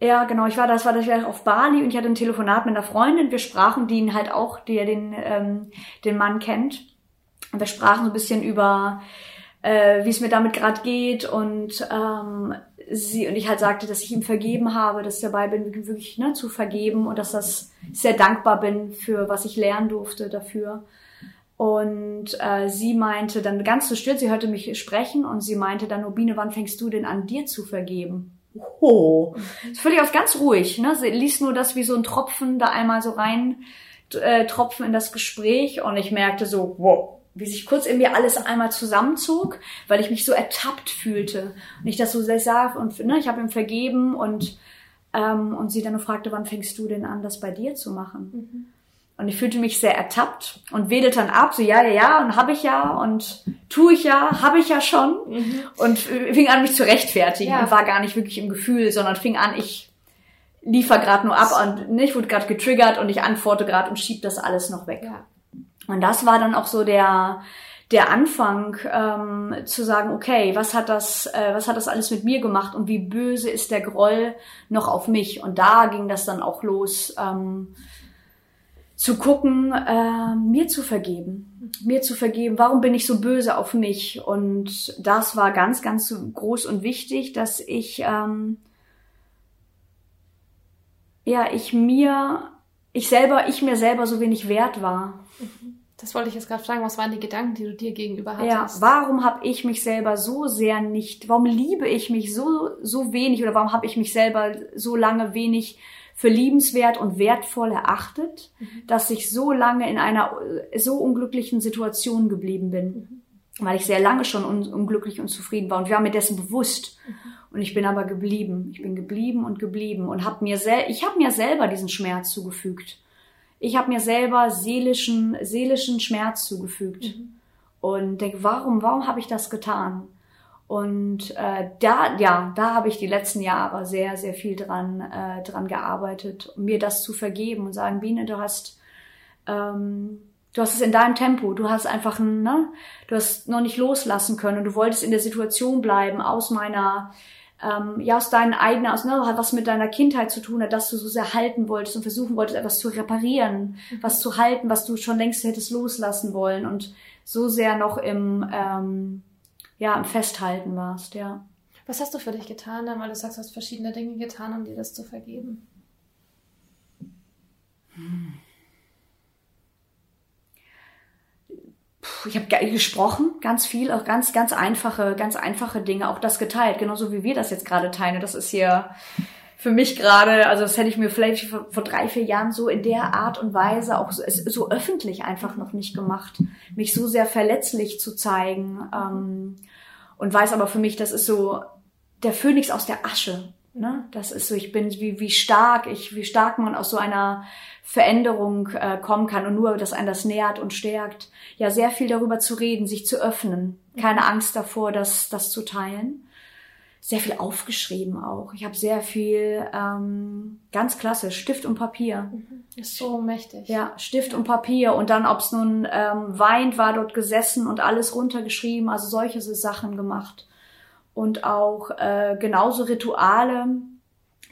ja, genau, ich war das war das war auf Bali und ich hatte ein Telefonat mit einer Freundin. Wir sprachen, die ihn halt auch, die ja den ähm, den Mann kennt. Und wir sprachen so ein bisschen über äh, wie es mir damit gerade geht und ähm, sie und ich halt sagte, dass ich ihm vergeben habe, dass ich dabei bin, wirklich ne, zu vergeben und dass das sehr dankbar bin für was ich lernen durfte dafür. Und äh, sie meinte dann ganz so still, sie hörte mich sprechen und sie meinte dann, Obine, wann fängst du denn an, dir zu vergeben? Oh, völlig auf ganz ruhig. Ne? Sie ließ nur das wie so ein Tropfen da einmal so rein äh, tropfen in das Gespräch und ich merkte so, wow, wie sich kurz in mir alles einmal zusammenzog, weil ich mich so ertappt fühlte. Und ich das so sehr sah und ne, ich habe ihm vergeben und, ähm, und sie dann nur fragte, wann fängst du denn an, das bei dir zu machen? Mhm. Und ich fühlte mich sehr ertappt und wedelte dann ab, so ja, ja, ja, und habe ich ja und tue ich ja, habe ich ja schon. Mhm. Und fing an, mich zu rechtfertigen ja. und war gar nicht wirklich im Gefühl, sondern fing an, ich liefer gerade nur ab und ne, ich wurde gerade getriggert und ich antworte gerade und schieb das alles noch weg. Ja. Und das war dann auch so der der Anfang ähm, zu sagen, okay, was hat das, äh, was hat das alles mit mir gemacht und wie böse ist der Groll noch auf mich? Und da ging das dann auch los, ähm, zu gucken, äh, mir zu vergeben, mir zu vergeben. Warum bin ich so böse auf mich? Und das war ganz, ganz groß und wichtig, dass ich ähm, ja, ich mir, ich selber, ich mir selber so wenig wert war. Mhm. Das wollte ich jetzt gerade fragen. Was waren die Gedanken, die du dir gegenüber hattest? Ja, warum habe ich mich selber so sehr nicht, warum liebe ich mich so, so wenig oder warum habe ich mich selber so lange wenig für liebenswert und wertvoll erachtet, mhm. dass ich so lange in einer so unglücklichen Situation geblieben bin? Mhm. Weil ich sehr lange schon un unglücklich und zufrieden war und war mir dessen bewusst. Mhm. Und ich bin aber geblieben. Ich bin geblieben und geblieben und habe mir sel ich habe mir selber diesen Schmerz zugefügt ich habe mir selber seelischen, seelischen Schmerz zugefügt. Mhm. Und denke, warum, warum habe ich das getan? Und äh, da, ja, da habe ich die letzten Jahre sehr, sehr viel dran, äh, dran gearbeitet, um mir das zu vergeben und sagen, Biene, du hast, ähm, du hast es in deinem Tempo, du hast einfach, ne, du hast noch nicht loslassen können und du wolltest in der Situation bleiben aus meiner ähm, ja aus deinen eigenen, aus, ne, hat was mit deiner Kindheit zu tun hat, dass du so sehr halten wolltest und versuchen wolltest, etwas zu reparieren, mhm. was zu halten, was du schon längst hättest loslassen wollen und so sehr noch im, ähm, ja, im Festhalten warst, ja. Was hast du für dich getan, dann, weil du sagst, du hast verschiedene Dinge getan, um dir das zu vergeben? Hm. Ich habe gesprochen, ganz viel, auch ganz, ganz einfache, ganz einfache Dinge, auch das geteilt, genauso wie wir das jetzt gerade teilen. Das ist hier für mich gerade, also das hätte ich mir vielleicht vor, vor, drei, vier Jahren so in der Art und Weise auch so, so öffentlich einfach noch nicht gemacht, mich so sehr verletzlich zu zeigen. Ähm, und weiß aber für mich, das ist so der Phönix aus der Asche. Ne? Das ist so, ich bin, wie, wie stark ich, wie stark man aus so einer Veränderung äh, kommen kann und nur, dass einen das nährt und stärkt. Ja, sehr viel darüber zu reden, sich zu öffnen. Keine Angst davor, das, das zu teilen. Sehr viel aufgeschrieben auch. Ich habe sehr viel, ähm, ganz klasse, Stift und Papier. Mhm. Ist so mächtig. Ja, Stift und Papier. Und dann, ob es nun ähm, weint, war dort gesessen und alles runtergeschrieben. Also solche Sachen gemacht und auch äh, genauso Rituale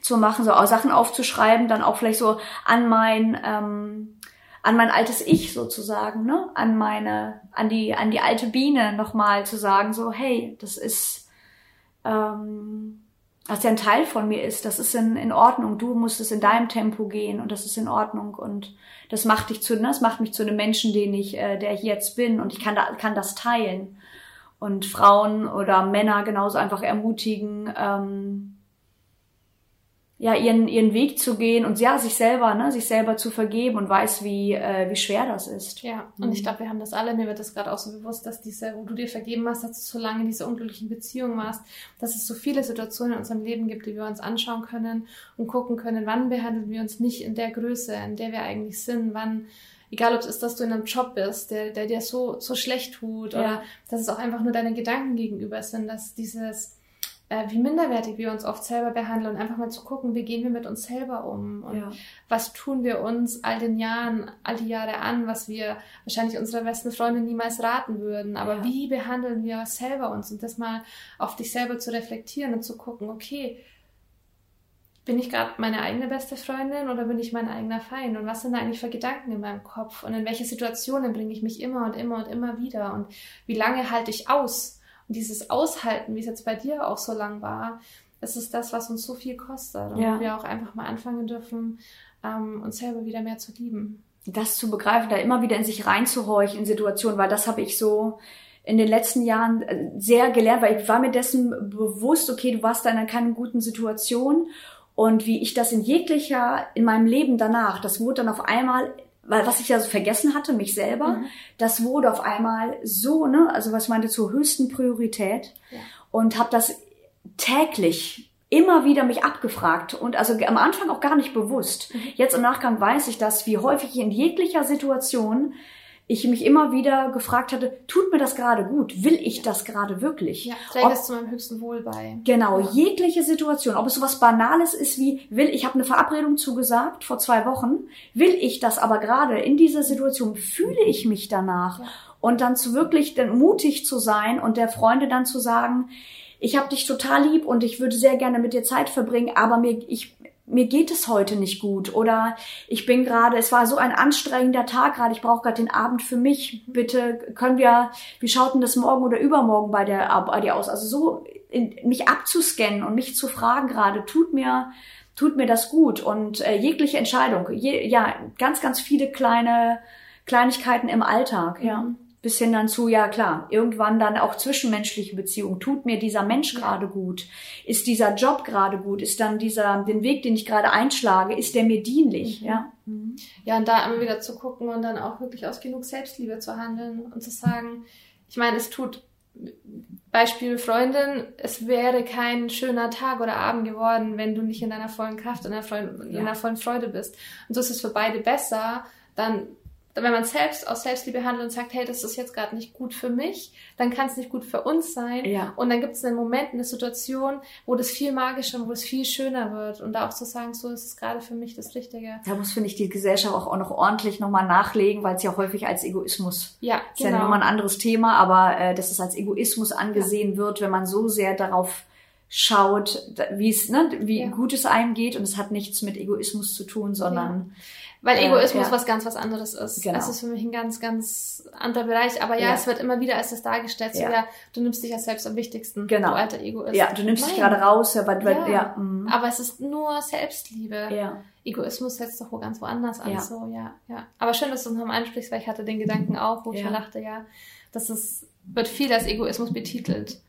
zu machen, so auch Sachen aufzuschreiben, dann auch vielleicht so an mein ähm, an mein altes Ich sozusagen, ne, an meine, an die, an die alte Biene nochmal zu sagen, so, hey, das ist, ähm, was ja ein Teil von mir ist, das ist in, in Ordnung. Du musst es in deinem Tempo gehen und das ist in Ordnung und das macht dich zu, ne, das macht mich zu einem Menschen, den ich, äh, der ich jetzt bin und ich kann da, kann das teilen und Frauen oder Männer genauso einfach ermutigen, ähm, ja, ihren, ihren Weg zu gehen und ja, sich selber, ne, sich selber zu vergeben und weiß, wie, äh, wie schwer das ist. Ja, und mhm. ich glaube, wir haben das alle, mir wird das gerade auch so bewusst, dass diese, wo du dir vergeben hast, dass du so lange in dieser unglücklichen Beziehung warst, dass es so viele Situationen in unserem Leben gibt, die wir uns anschauen können und gucken können, wann behandeln wir uns nicht in der Größe, in der wir eigentlich sind, wann, egal ob es ist, dass du in einem Job bist, der, der dir so, so schlecht tut, ja. oder dass es auch einfach nur deine Gedanken gegenüber sind, dass dieses, äh, wie minderwertig wir uns oft selber behandeln und einfach mal zu gucken, wie gehen wir mit uns selber um und ja. was tun wir uns all den Jahren, all die Jahre an, was wir wahrscheinlich unserer besten Freundin niemals raten würden. Aber ja. wie behandeln wir selber uns und das mal auf dich selber zu reflektieren und zu gucken, okay, bin ich gerade meine eigene beste Freundin oder bin ich mein eigener Feind? Und was sind da eigentlich für Gedanken in meinem Kopf? Und in welche Situationen bringe ich mich immer und immer und immer wieder? Und wie lange halte ich aus? Und dieses Aushalten, wie es jetzt bei dir auch so lang war, es ist das, was uns so viel kostet. Und ja. wir auch einfach mal anfangen dürfen, ähm, uns selber wieder mehr zu lieben. Das zu begreifen, da immer wieder in sich reinzuhorchen in Situationen, weil das habe ich so in den letzten Jahren äh, sehr gelernt, weil ich war mir dessen bewusst, okay, du warst da in einer keiner guten Situation und wie ich das in jeglicher, in meinem Leben danach, das wurde dann auf einmal weil was ich ja so vergessen hatte, mich selber, mhm. das wurde auf einmal so, ne, also was ich meinte, zur höchsten Priorität ja. und habe das täglich immer wieder mich abgefragt und also am Anfang auch gar nicht bewusst. Mhm. Jetzt im Nachgang weiß ich, dass wie häufig in jeglicher Situation ich mich immer wieder gefragt hatte, tut mir das gerade gut? Will ich das gerade wirklich? Ja, trägt es zu meinem höchsten Wohl bei. Genau, ja. jegliche Situation, ob es sowas Banales ist wie, will, ich habe eine Verabredung zugesagt vor zwei Wochen, will ich das aber gerade in dieser Situation, fühle ich mich danach? Ja. Und dann zu wirklich dann mutig zu sein und der Freunde dann zu sagen, ich habe dich total lieb und ich würde sehr gerne mit dir Zeit verbringen, aber mir, ich, mir geht es heute nicht gut oder ich bin gerade, es war so ein anstrengender Tag gerade, ich brauche gerade den Abend für mich. Bitte können wir, wie schaut denn das morgen oder übermorgen bei der bei dir aus? Also so in, mich abzuscannen und mich zu fragen gerade, tut mir tut mir das gut und äh, jegliche Entscheidung, je, ja, ganz ganz viele kleine Kleinigkeiten im Alltag, ja. Mhm bis hin dann zu, ja klar, irgendwann dann auch zwischenmenschliche Beziehungen. Tut mir dieser Mensch gerade gut? Ist dieser Job gerade gut? Ist dann dieser, den Weg, den ich gerade einschlage, ist der mir dienlich? Mhm. Ja. Mhm. Ja, und da immer wieder zu gucken und dann auch wirklich aus genug Selbstliebe zu handeln und zu sagen, ich meine, es tut Beispiel Freundin, es wäre kein schöner Tag oder Abend geworden, wenn du nicht in deiner vollen Kraft, in deiner vollen, in deiner vollen Freude bist. Und so ist es für beide besser, dann wenn man selbst aus Selbstliebe handelt und sagt, hey, das ist jetzt gerade nicht gut für mich, dann kann es nicht gut für uns sein. Ja. Und dann gibt es einen Moment, eine Situation, wo das viel magischer und wo es viel schöner wird. Und da auch zu sagen, so ist es gerade für mich das Richtige. Da muss, finde ich, die Gesellschaft auch, auch noch ordentlich nochmal nachlegen, weil es ja häufig als Egoismus ja, ist genau. ja nochmal ein anderes Thema, aber äh, dass es als Egoismus angesehen ja. wird, wenn man so sehr darauf schaut, wie es, ne, wie ja. gut es einem geht und es hat nichts mit Egoismus zu tun, sondern ja. Weil Egoismus äh, ja. was ganz was anderes ist. Genau. Das ist für mich ein ganz, ganz anderer Bereich. Aber ja, ja. es wird immer wieder als das dargestellt. So, ja. du nimmst dich ja selbst am wichtigsten. Genau. Du alter Egoist. Ja, du nimmst Nein. dich gerade raus. Ja, weil, weil, ja. Mhm. Aber es ist nur Selbstliebe. Ja. Egoismus setzt doch wo ganz woanders an. Ja. So, ja, ja. Aber schön, dass du es nochmal ansprichst, weil ich hatte den Gedanken [LAUGHS] auch, wo ich mir dachte, ja, das ist, wird viel als Egoismus betitelt.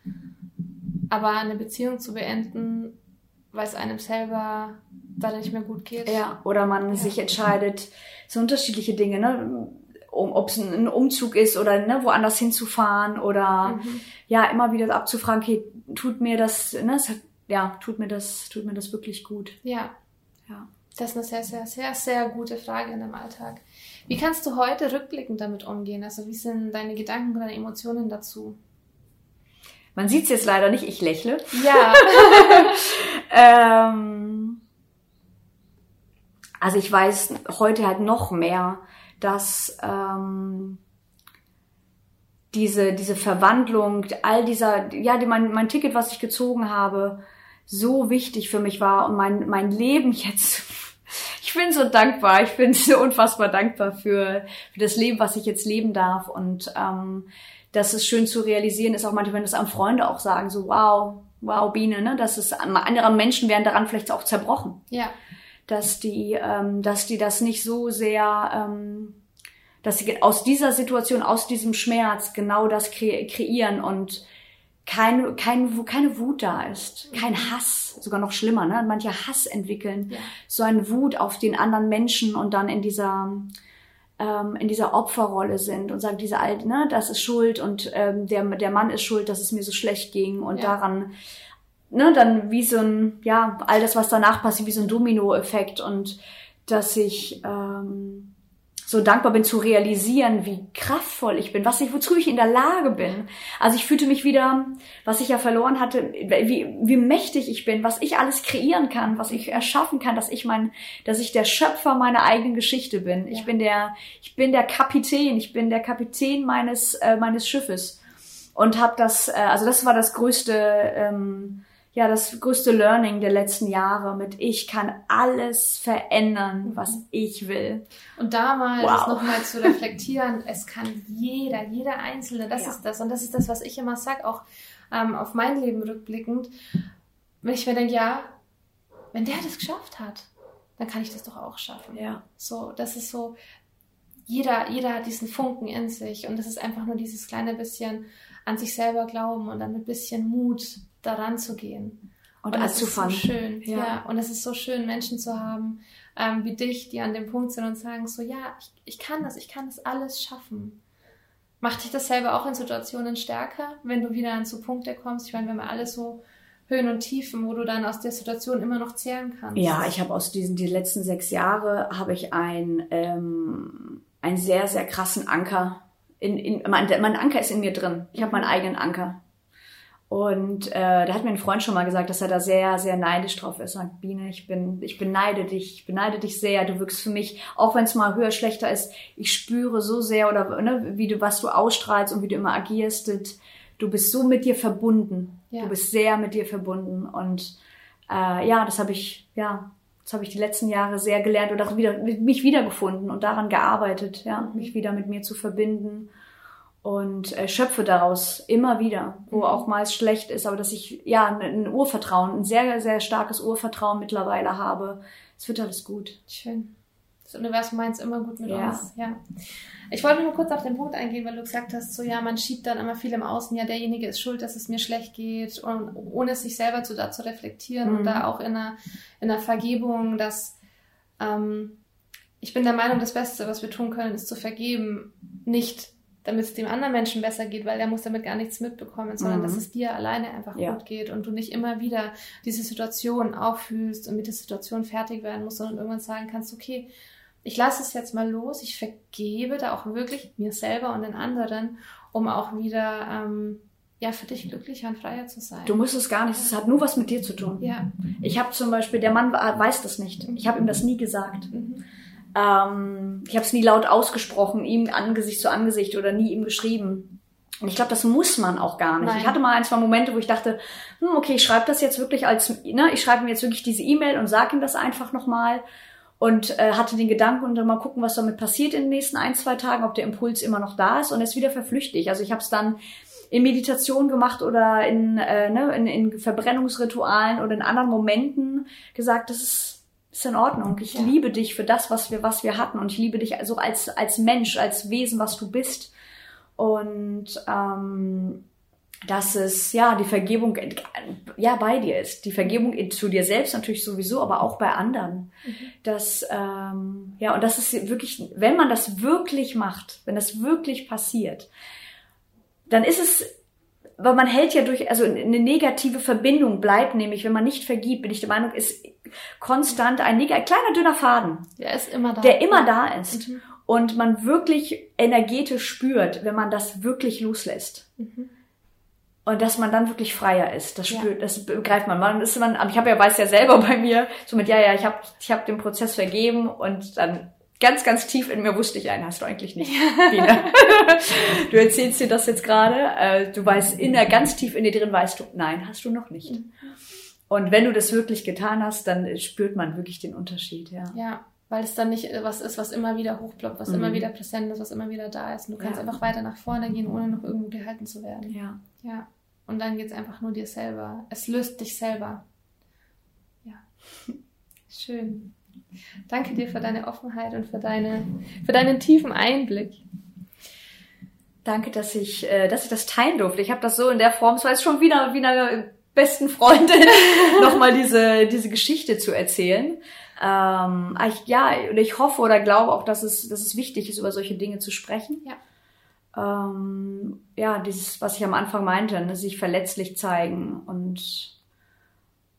Aber eine Beziehung zu beenden, weil es einem selber dann nicht mehr gut geht. Ja, oder man ja. sich entscheidet, so unterschiedliche Dinge, ne? Um, ob es ein Umzug ist oder ne, woanders hinzufahren oder mhm. ja, immer wieder abzufragen, okay, tut mir das, ne, es hat, ja, tut mir das, tut mir das wirklich gut. Ja. Ja. Das ist eine sehr, sehr, sehr, sehr gute Frage in deinem Alltag. Wie kannst du heute rückblickend damit umgehen? Also wie sind deine Gedanken und deine Emotionen dazu? Man sieht es jetzt leider nicht, ich lächle. Ja. [LAUGHS] [LAUGHS] ähm, also ich weiß heute halt noch mehr, dass ähm, diese, diese Verwandlung, all dieser, ja, die, mein, mein Ticket, was ich gezogen habe, so wichtig für mich war und mein, mein Leben jetzt, [LAUGHS] ich bin so dankbar, ich bin so unfassbar dankbar für, für das Leben, was ich jetzt leben darf und ähm, das ist schön zu realisieren, ist auch manchmal, wenn das am Freunde auch sagen, so wow, wow, Biene, ne, das ist, andere Menschen werden daran vielleicht auch zerbrochen. Ja. Dass die, ähm, dass die das nicht so sehr, ähm, dass sie aus dieser Situation, aus diesem Schmerz genau das kre kreieren und kein, kein, wo keine Wut da ist, kein Hass, sogar noch schlimmer, ne? Manche Hass entwickeln, Ja. so eine Wut auf den anderen Menschen und dann in dieser ähm, in dieser Opferrolle sind und sagen, diese alte, ne, das ist schuld und ähm, der der Mann ist schuld, dass es mir so schlecht ging und Ja. daran, ne, dann wie so ein, ja, all das, was danach passiert, wie so ein Dominoeffekt und dass ich ähm, so dankbar bin zu realisieren, wie kraftvoll ich bin, was ich, wozu ich in der Lage bin. Also ich fühlte mich wieder, was ich ja verloren hatte, wie, wie mächtig ich bin, was ich alles kreieren kann, was ich erschaffen kann, dass ich mein, dass ich der Schöpfer meiner eigenen Geschichte bin. Ich Ja. bin der, ich bin der Kapitän, ich bin der Kapitän meines, äh, meines Schiffes und habe das, äh, also das war das größte, ähm, ja, das größte Learning der letzten Jahre mit ich kann alles verändern, was ich will. Und da mal Wow. das nochmal zu reflektieren, [LAUGHS] es kann jeder, jeder Einzelne, das Ja. ist das. Und das ist das, was ich immer sage, auch ähm, auf mein Leben rückblickend. Wenn ich mir denke, ja, wenn der das geschafft hat, dann kann ich das doch auch schaffen. Ja. So, das ist so, jeder, jeder hat diesen Funken in sich und das ist einfach nur dieses kleine bisschen an sich selber glauben und dann mit bisschen Mut daran zu gehen. Und, das ist so schön, ja. Ja. Und es ist so schön, Menschen zu haben ähm, wie dich, die an dem Punkt sind und sagen so, ja, ich, ich kann das, ich kann das alles schaffen. Macht dich das selber auch in Situationen stärker, wenn du wieder an so Punkte kommst? Ich meine, wir haben alle so Höhen und Tiefen, wo du dann aus der Situation immer noch zehren kannst. Ja, ich habe aus diesen die letzten sechs Jahre habe ich ein ähm, einen sehr sehr krassen Anker in, in mein, mein Anker ist in mir drin. Ich habe meinen eigenen Anker. Und äh, da hat mir ein Freund schon mal gesagt, dass er da sehr, sehr neidisch drauf ist. Sagt, Biene, ich bin, ich beneide dich, ich beneide dich sehr. Du wirkst für mich, auch wenn es mal höher, schlechter ist, ich spüre so sehr oder ne, wie du, was du ausstrahlst und wie du immer agierst. Du bist so mit dir verbunden. Ja. Du bist sehr mit dir verbunden. Und äh, ja, das habe ich, ja, das habe ich die letzten Jahre sehr gelernt und auch wieder mich wiedergefunden und daran gearbeitet, ja, mich wieder mit mir zu verbinden und äh, schöpfe daraus immer wieder, wo auch mal es schlecht ist, aber dass ich ja ein, Urvertrauen, ein sehr, sehr starkes Urvertrauen mittlerweile habe. Es wird alles gut. Schön. Das Universum meint es immer gut mit Ja. uns. Ja. Ich wollte nur kurz auf den Punkt eingehen, weil du gesagt hast, so ja, man schiebt dann immer viel im Außen, ja, derjenige ist schuld, dass es mir schlecht geht, und ohne sich selber zu, da zu reflektieren und Mhm. da auch in einer, in einer Vergebung, dass ähm, ich bin der Meinung, das Beste, was wir tun können, ist zu vergeben, nicht damit es dem anderen Menschen besser geht, weil der muss damit gar nichts mitbekommen, sondern Mhm. dass es dir alleine einfach Ja. gut geht und du nicht immer wieder diese Situation auffühlst und mit der Situation fertig werden musst, sondern irgendwann sagen kannst, okay, ich lasse es jetzt mal los, ich vergebe da auch wirklich mir selber und den anderen, um auch wieder ähm, ja für dich glücklicher und freier zu sein. Du musst es gar nicht, es hat nur was mit dir zu tun. ja. Ich habe zum Beispiel, der Mann weiß das nicht. Ich habe ihm das nie gesagt. Mhm. Ähm, ich habe es nie laut ausgesprochen, ihm Angesicht zu Angesicht oder nie ihm geschrieben. Und ich glaube, das muss man auch gar nicht. Nein. Ich hatte mal ein, zwei Momente, wo ich dachte, hm, okay, ich schreibe das jetzt wirklich als, ne, ich schreibe ihm jetzt wirklich diese E-Mail und sage ihm das einfach nochmal und äh, hatte den Gedanken und dann mal gucken, was damit passiert in den nächsten ein, zwei Tagen, ob der Impuls immer noch da ist und es wieder verflüchtigt. Also ich habe es dann in Meditation gemacht oder in, äh, ne, in, in Verbrennungsritualen oder in anderen Momenten gesagt, das ist, ist in Ordnung. Ich Ja. liebe dich für das, was wir, was wir hatten und ich liebe dich so als, als Mensch, als Wesen, was du bist. Und ähm, dass es ja die Vergebung ja bei dir ist. Die Vergebung zu dir selbst natürlich sowieso, aber auch bei anderen. Das ähm, ja und das ist wirklich, wenn man das wirklich macht, wenn das wirklich passiert, dann ist es, weil man hält ja durch, also eine negative Verbindung bleibt nämlich, wenn man nicht vergibt, bin ich der Meinung, ist konstant ein, ein kleiner dünner Faden, Der ist immer da. der immer da ist Mhm. und man wirklich energetisch spürt, wenn man das wirklich loslässt. Mhm. Und dass man dann wirklich freier ist, das Ja. spürt, das begreift man. Man ist man, aber ich habe ja weiß ja selber bei mir, so mit ja ja, ich habe ich habe den Prozess vergeben und dann ganz ganz tief in mir wusste ich einen, hast du eigentlich nicht. Biene. du erzählst dir das jetzt gerade, äh, du weißt in der ganz tief in dir drin weißt du, nein, hast du noch nicht. Mhm. Und wenn du das wirklich getan hast, dann spürt man wirklich den Unterschied, ja. Ja, weil es dann nicht äh, was ist, was immer wieder hochploppt, was Mhm. immer wieder präsent ist, was immer wieder da ist. Und du kannst Ja. einfach weiter nach vorne gehen, ohne noch irgendwo gehalten zu werden. Ja. Ja. Und dann geht's einfach nur dir selber. Es löst dich selber. Ja. [LAUGHS] Schön. Danke dir für deine Offenheit und für, deine, für deinen tiefen Einblick. Danke, dass ich, äh, dass ich das teilen durfte. Ich habe das so in der Form, es war jetzt schon wieder wie eine besten Freundin, [LAUGHS] nochmal diese, diese Geschichte zu erzählen. Ähm, ich, ja, und ich hoffe oder glaube auch, dass es, dass es wichtig ist, über solche Dinge zu sprechen. Ja. Ähm, ja, dieses, was ich am Anfang meinte, ne, sich verletzlich zeigen und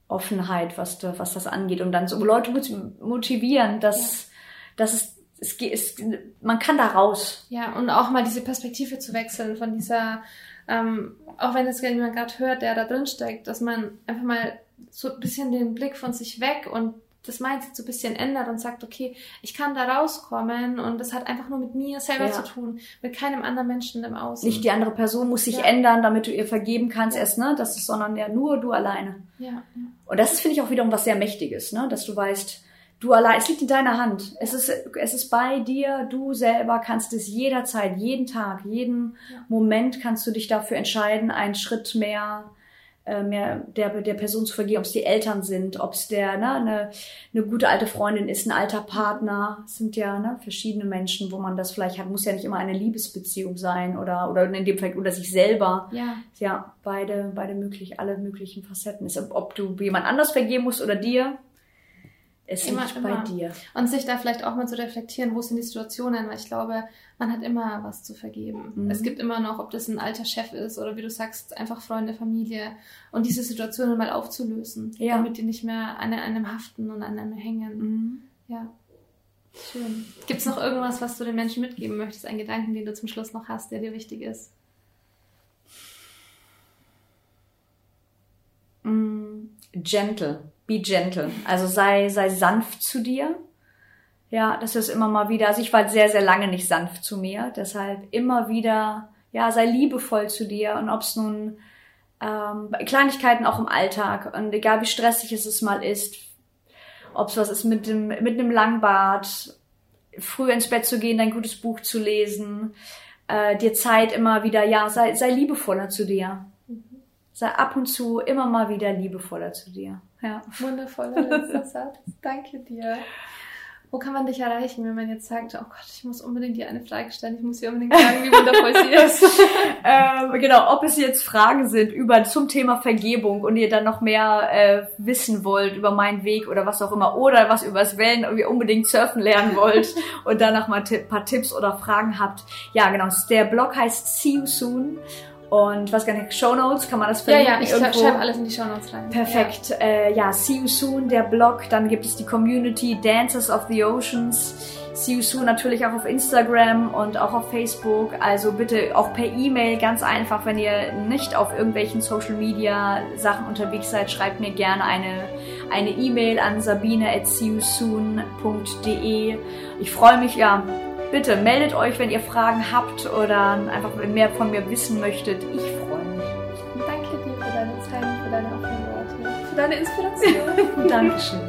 Offenheit, was, was das angeht und dann so Leute motivieren, dass, ja. dass es es, es, man kann da raus. Ja, und auch mal diese Perspektive zu wechseln von dieser, ähm, auch wenn es jemand gerade hört, der da drin steckt, dass man einfach mal so ein bisschen den Blick von sich weg und das Mindset so ein bisschen ändert und sagt, okay, ich kann da rauskommen und das hat einfach nur mit mir selber ja. zu tun, mit keinem anderen Menschen im Außen. Nicht die andere Person muss sich ja. ändern, damit du ihr vergeben kannst ja. erst, ne? Das ist, sondern ja nur du alleine. Ja. Und das ist, finde ich, auch wiederum was sehr Mächtiges, ne? Dass du weißt, Du allein, es liegt in deiner Hand. Es ist, es ist bei dir. Du selber kannst es jederzeit, jeden Tag, jeden. Moment kannst du dich dafür entscheiden, einen Schritt mehr, äh, mehr der, der Person zu vergehen, ob es die Eltern sind, ob es der, ne, eine, eine gute alte Freundin ist, ein alter Partner. Es sind ja, ne, verschiedene Menschen, wo man das vielleicht hat. Muss ja nicht immer eine Liebesbeziehung sein oder, oder in dem Fall, oder sich selber. Ja. Ja, beide, beide möglich, alle möglichen Facetten. Ist, ob du jemand anders vergeben musst oder dir, es immer, liegt immer. bei dir. Und sich da vielleicht auch mal zu reflektieren, wo sind die Situationen, weil ich glaube, man hat immer was zu vergeben. Mhm. Es gibt immer noch, ob das ein alter Chef ist oder wie du sagst, einfach Freunde, Familie und diese Situationen mal aufzulösen, ja. damit die nicht mehr an einem haften und an einem hängen. Mhm. Ja. Schön. Gibt es noch irgendwas, was du den Menschen mitgeben möchtest? Ein Gedanken, den du zum Schluss noch hast, der dir wichtig ist? Mm, gentle be gentle. Also sei, sei sanft zu dir. Ja, das ist immer mal wieder. Also ich war sehr, sehr lange nicht sanft zu mir. Deshalb immer wieder, ja, sei liebevoll zu dir. Und ob es nun ähm, Kleinigkeiten auch im Alltag und egal wie stressig es, es mal ist, ob es was ist mit dem, mit einem Langbart, früh ins Bett zu gehen, dein gutes Buch zu lesen, äh, dir Zeit immer wieder, ja, sei, sei liebevoller zu dir. Sei ab und zu immer mal wieder liebevoller zu dir. Ja. Wundervoller letzter Satz. Danke dir. Wo kann man dich erreichen, wenn man jetzt sagt, oh Gott, ich muss unbedingt dir eine Frage stellen, ich muss dir unbedingt sagen, wie wundervoll sie [LAUGHS] ist. ähm, genau, ob es jetzt Fragen sind über zum Thema Vergebung und ihr dann noch mehr äh, wissen wollt über meinen Weg oder was auch immer, oder was übers Wellen und ihr unbedingt surfen lernen wollt [LAUGHS] und danach mal ein paar Tipps oder Fragen habt. Ja, genau, der Blog heißt See You Soon und was gar nicht, Show Notes, kann man das finden? Ja, ja, ich schreibe alles in die Show Notes rein. Perfekt. Ja. Äh, ja, See You Soon, der Blog. Dann gibt es die Community Dancers of the Oceans. See You Soon natürlich auch auf Instagram und auch auf Facebook. Also bitte auch per E-Mail, ganz einfach, wenn ihr nicht auf irgendwelchen Social Media Sachen unterwegs seid, schreibt mir gerne eine eine E-Mail an sabine at seeyousoon.de. Ich freue mich, ja, Bitte meldet euch, wenn ihr Fragen habt oder einfach mehr von mir wissen möchtet. Ich freue mich. Danke dir für deine Zeit, für deine offenen Worte, für deine Inspiration. [LAUGHS] Dankeschön. Danke.